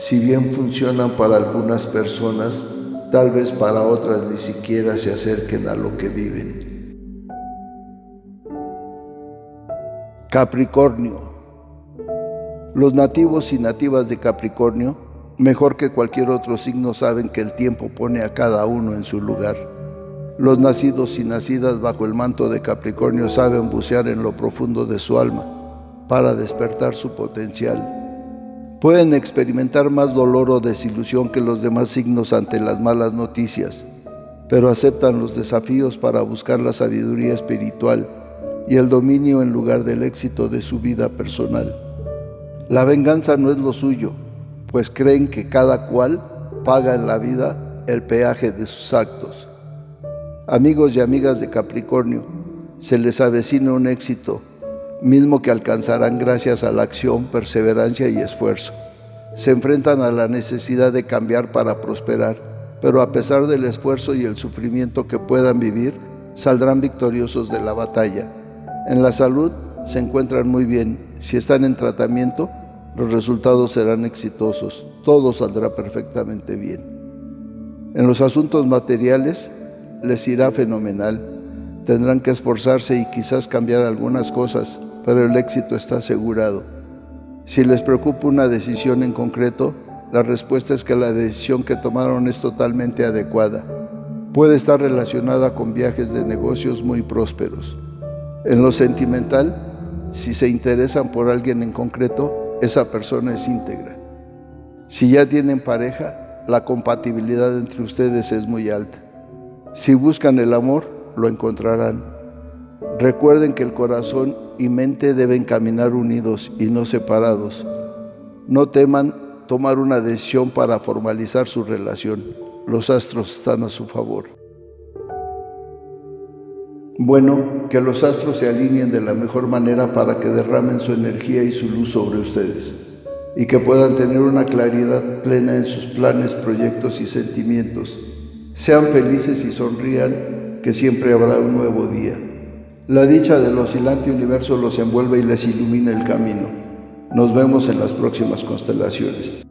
si bien funcionan para algunas personas, tal vez para otras ni siquiera se acerquen a lo que viven. Capricornio. Los nativos y nativas de Capricornio, mejor que cualquier otro signo, saben que el tiempo pone a cada uno en su lugar. Los nacidos y nacidas bajo el manto de Capricornio saben bucear en lo profundo de su alma para despertar su potencial. Pueden experimentar más dolor o desilusión que los demás signos ante las malas noticias, pero aceptan los desafíos para buscar la sabiduría espiritual y el dominio en lugar del éxito de su vida personal. La venganza no es lo suyo, pues creen que cada cual paga en la vida el peaje de sus actos. Amigos y amigas de Capricornio, se les avecina un éxito, mismo que alcanzarán gracias a la acción, perseverancia y esfuerzo. Se enfrentan a la necesidad de cambiar para prosperar, pero a pesar del esfuerzo y el sufrimiento que puedan vivir, saldrán victoriosos de la batalla en la salud se encuentran muy bien. Si están en tratamiento, los resultados serán exitosos. Todo saldrá perfectamente bien. En los asuntos materiales les irá fenomenal. Tendrán que esforzarse y quizás cambiar algunas cosas, pero el éxito está asegurado. Si les preocupa una decisión en concreto, la respuesta es que la decisión que tomaron es totalmente adecuada. Puede estar relacionada con viajes de negocios muy prósperos. En lo sentimental, si se interesan por alguien en concreto, esa persona es íntegra. Si ya tienen pareja, la compatibilidad entre ustedes es muy alta. Si buscan el amor, lo encontrarán. Recuerden que el corazón y mente deben caminar unidos y no separados. No teman tomar una decisión para formalizar su relación. Los astros están a su favor. Bueno, que los astros se alineen de la mejor manera para que derramen su energía y su luz sobre ustedes y que puedan tener una claridad plena en sus planes, proyectos y sentimientos. Sean felices y sonrían, que siempre habrá un nuevo día. La dicha del oscilante universo los envuelve y les ilumina el camino. Nos vemos en las próximas constelaciones.